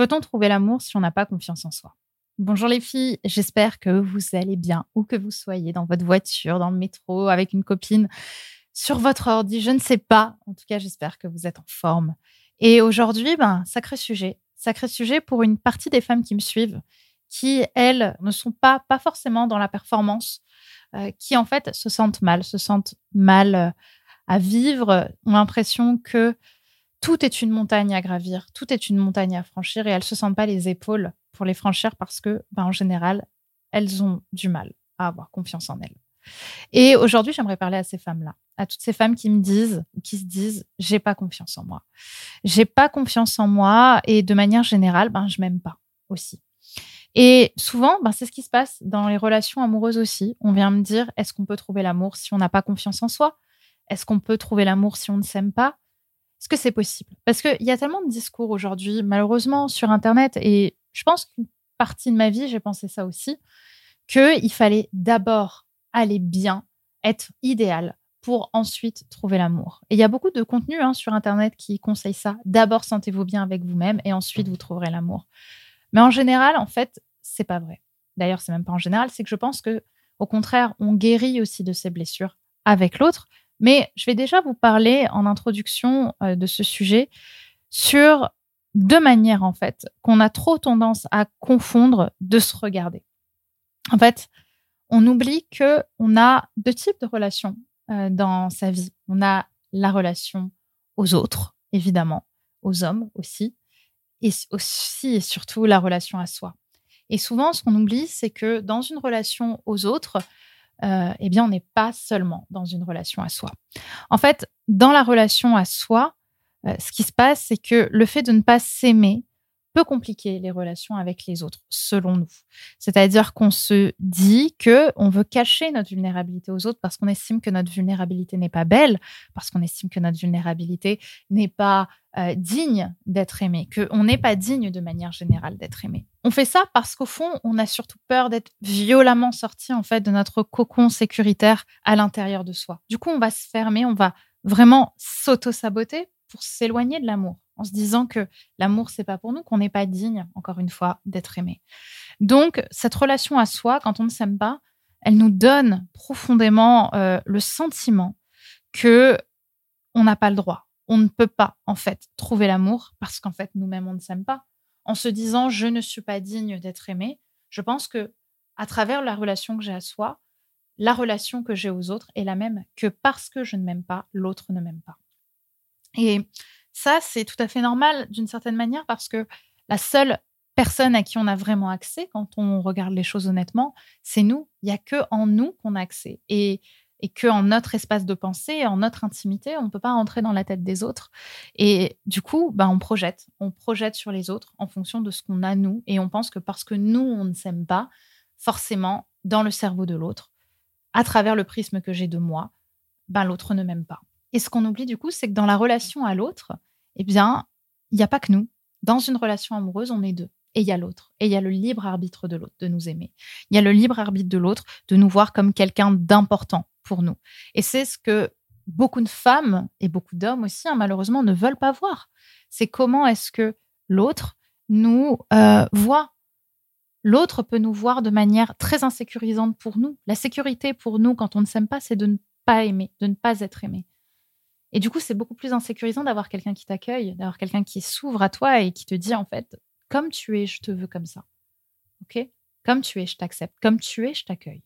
Peut-on trouver l'amour si on n'a pas confiance en soi? Bonjour les filles, j'espère que vous allez bien, où que vous soyez, dans votre voiture, dans le métro, avec une copine, sur votre ordi, je ne sais pas. En tout cas, j'espère que vous êtes en forme. Et aujourd'hui, ben, sacré sujet. Sacré sujet pour une partie des femmes qui me suivent, qui, elles, ne sont pas, pas forcément dans la performance, euh, qui, en fait, se sentent mal, se sentent mal euh, à vivre, ont l'impression que tout est une montagne à gravir, tout est une montagne à franchir et elles se sentent pas les épaules pour les franchir parce que, ben, en général, elles ont du mal à avoir confiance en elles. Et aujourd'hui, j'aimerais parler à ces femmes-là, à toutes ces femmes qui me disent, qui se disent, j'ai pas confiance en moi. J'ai pas confiance en moi et de manière générale, ben, je m'aime pas aussi. Et souvent, ben, c'est ce qui se passe dans les relations amoureuses aussi. On vient me dire, est-ce qu'on peut trouver l'amour si on n'a pas confiance en soi? Est-ce qu'on peut trouver l'amour si on ne s'aime pas? Que c'est possible? Parce qu'il y a tellement de discours aujourd'hui, malheureusement, sur Internet, et je pense qu'une partie de ma vie, j'ai pensé ça aussi, qu'il fallait d'abord aller bien, être idéal, pour ensuite trouver l'amour. Et il y a beaucoup de contenu hein, sur Internet qui conseille ça. D'abord, sentez-vous bien avec vous-même, et ensuite, vous trouverez l'amour. Mais en général, en fait, c'est pas vrai. D'ailleurs, c'est même pas en général, c'est que je pense que, au contraire, on guérit aussi de ses blessures avec l'autre, mais je vais déjà vous parler en introduction euh, de ce sujet sur deux manières, en fait, qu'on a trop tendance à confondre de se regarder. En fait, on oublie que on a deux types de relations euh, dans sa vie. On a la relation aux autres, évidemment, aux hommes aussi, et aussi et surtout la relation à soi. Et souvent, ce qu'on oublie, c'est que dans une relation aux autres, euh, eh bien, on n'est pas seulement dans une relation à soi. En fait, dans la relation à soi, euh, ce qui se passe, c'est que le fait de ne pas s'aimer peut compliquer les relations avec les autres, selon nous. C'est-à-dire qu'on se dit que on veut cacher notre vulnérabilité aux autres parce qu'on estime que notre vulnérabilité n'est pas belle, parce qu'on estime que notre vulnérabilité n'est pas euh, digne d'être aimé, qu'on n'est pas digne de manière générale d'être aimé. On fait ça parce qu'au fond, on a surtout peur d'être violemment sorti en fait de notre cocon sécuritaire à l'intérieur de soi. Du coup, on va se fermer, on va vraiment s'auto-saboter pour s'éloigner de l'amour en se disant que l'amour, c'est pas pour nous, qu'on n'est pas digne, encore une fois, d'être aimé. Donc, cette relation à soi, quand on ne s'aime pas, elle nous donne profondément euh, le sentiment que on n'a pas le droit. On ne peut pas, en fait, trouver l'amour parce qu'en fait, nous-mêmes, on ne s'aime pas. En se disant, je ne suis pas digne d'être aimé, je pense que à travers la relation que j'ai à soi, la relation que j'ai aux autres est la même que parce que je ne m'aime pas, l'autre ne m'aime pas. Et ça, c'est tout à fait normal d'une certaine manière parce que la seule personne à qui on a vraiment accès quand on regarde les choses honnêtement, c'est nous. Il n'y a que en nous qu'on a accès. Et, et que en notre espace de pensée, en notre intimité, on ne peut pas rentrer dans la tête des autres. Et du coup, bah, on projette. On projette sur les autres en fonction de ce qu'on a nous. Et on pense que parce que nous, on ne s'aime pas, forcément, dans le cerveau de l'autre, à travers le prisme que j'ai de moi, ben, l'autre ne m'aime pas. Et ce qu'on oublie du coup, c'est que dans la relation à l'autre, eh bien, il n'y a pas que nous. Dans une relation amoureuse, on est deux. Et il y a l'autre. Et il y a le libre arbitre de l'autre de nous aimer. Il y a le libre arbitre de l'autre de nous voir comme quelqu'un d'important pour nous. Et c'est ce que beaucoup de femmes et beaucoup d'hommes aussi, hein, malheureusement, ne veulent pas voir. C'est comment est-ce que l'autre nous euh, voit. L'autre peut nous voir de manière très insécurisante pour nous. La sécurité pour nous, quand on ne s'aime pas, c'est de ne pas aimer, de ne pas être aimé. Et du coup, c'est beaucoup plus insécurisant d'avoir quelqu'un qui t'accueille, d'avoir quelqu'un qui s'ouvre à toi et qui te dit en fait, comme tu es, je te veux comme ça. OK? Comme tu es, je t'accepte. Comme tu es, je t'accueille.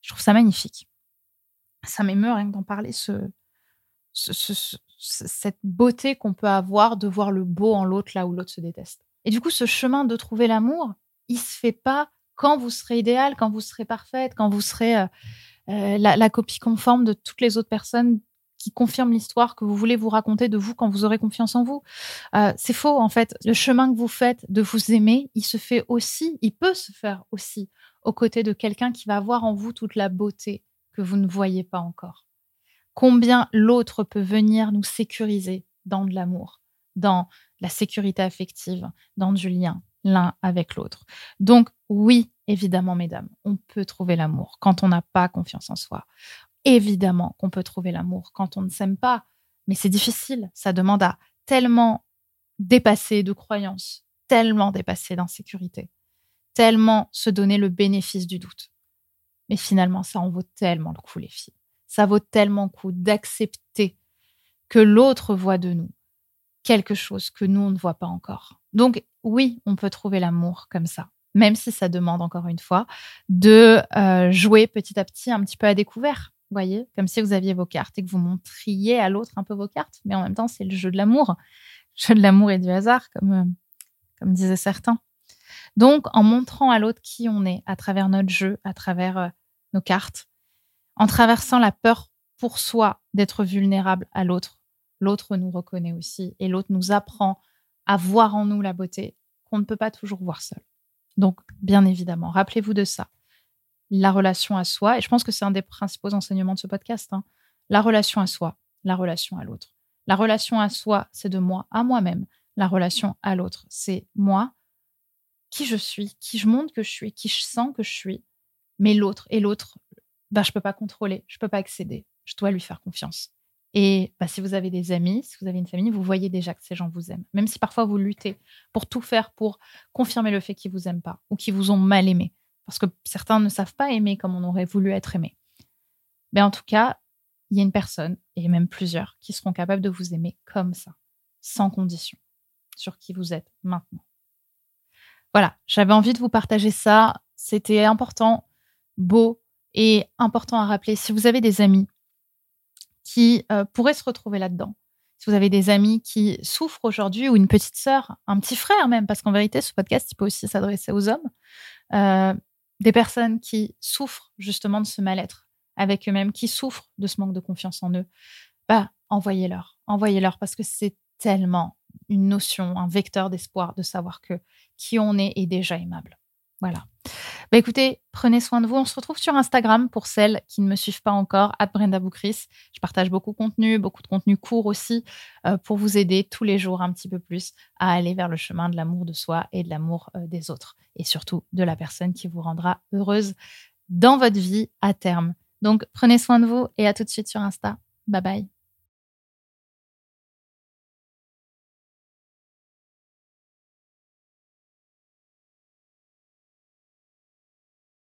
Je trouve ça magnifique. Ça m'émeut rien que d'en parler, ce, cette beauté qu'on peut avoir de voir le beau en l'autre là où l'autre se déteste. Et du coup, ce chemin de trouver l'amour, il se fait pas quand vous serez idéal, quand vous serez parfaite, quand vous serez euh, euh, la, copie conforme de toutes les autres personnes qui confirme l'histoire que vous voulez vous raconter de vous quand vous aurez confiance en vous. Euh, c'est faux, en fait. Le chemin que vous faites de vous aimer, il se fait aussi, il peut se faire aussi aux côtés de quelqu'un qui va voir en vous toute la beauté que vous ne voyez pas encore. Combien l'autre peut venir nous sécuriser dans de l'amour, dans la sécurité affective, dans du lien l'un avec l'autre. Donc oui, évidemment, mesdames, on peut trouver l'amour quand on n'a pas confiance en soi. Évidemment qu'on peut trouver l'amour quand on ne s'aime pas, mais c'est difficile. Ça demande à tellement dépasser de croyances, tellement dépasser d'insécurité, tellement se donner le bénéfice du doute. Mais finalement, ça en vaut tellement le coup, les filles. Ça vaut tellement le coup d'accepter que l'autre voit de nous quelque chose que nous, ne voit pas encore. Donc, oui, on peut trouver l'amour comme ça, même si ça demande, encore une fois, de euh, jouer petit à petit un petit peu à découvert. Voyez, comme si vous aviez vos cartes et que vous montriez à l'autre un peu vos cartes, mais en même temps, c'est le jeu de l'amour. Le jeu de l'amour et du hasard, comme, euh, comme disaient certains. Donc, en montrant à l'autre qui on est à travers notre jeu, à travers euh, nos cartes, en traversant la peur pour soi d'être vulnérable à l'autre, l'autre nous reconnaît aussi et l'autre nous apprend à voir en nous la beauté qu'on ne peut pas toujours voir seul. Donc, bien évidemment, rappelez-vous de ça. La relation à soi, et je pense que c'est un des principaux enseignements de ce podcast, hein, la relation à soi, la relation à l'autre. La relation à soi, c'est de moi à moi-même. La relation à l'autre, c'est moi, qui je suis, qui je montre que je suis, qui je sens que je suis, mais l'autre. Et l'autre, bah, je ne peux pas contrôler, je ne peux pas accéder. Je dois lui faire confiance. Et bah, si vous avez des amis, si vous avez une famille, vous voyez déjà que ces gens vous aiment. Même si parfois vous luttez pour tout faire pour confirmer le fait qu'ils vous aiment pas ou qu'ils vous ont mal aimé. Parce que certains ne savent pas aimer comme on aurait voulu être aimé. Mais en tout cas, il y a une personne, et même plusieurs, qui seront capables de vous aimer comme ça, sans condition, sur qui vous êtes maintenant. Voilà, j'avais envie de vous partager ça. C'était important, beau et important à rappeler. Si vous avez des amis qui euh, pourraient se retrouver là-dedans, si vous avez des amis qui souffrent aujourd'hui, ou une petite sœur, un petit frère même, parce qu'en vérité, ce podcast, il peut aussi s'adresser aux hommes, euh, des personnes qui souffrent justement de ce mal-être avec eux-mêmes, qui souffrent de ce manque de confiance en eux, bah, envoyez-leur, envoyez-leur, parce que c'est tellement une notion, un vecteur d'espoir de savoir que qui on est est déjà aimable. Voilà. Bah écoutez, prenez soin de vous. On se retrouve sur Instagram pour celles qui ne me suivent pas encore, at Brenda Boukris. Je partage beaucoup de contenu, beaucoup de contenu court aussi, euh, pour vous aider tous les jours un petit peu plus à aller vers le chemin de l'amour de soi et de l'amour euh, des autres. Et surtout de la personne qui vous rendra heureuse dans votre vie à terme. Donc prenez soin de vous et à tout de suite sur Insta. Bye bye.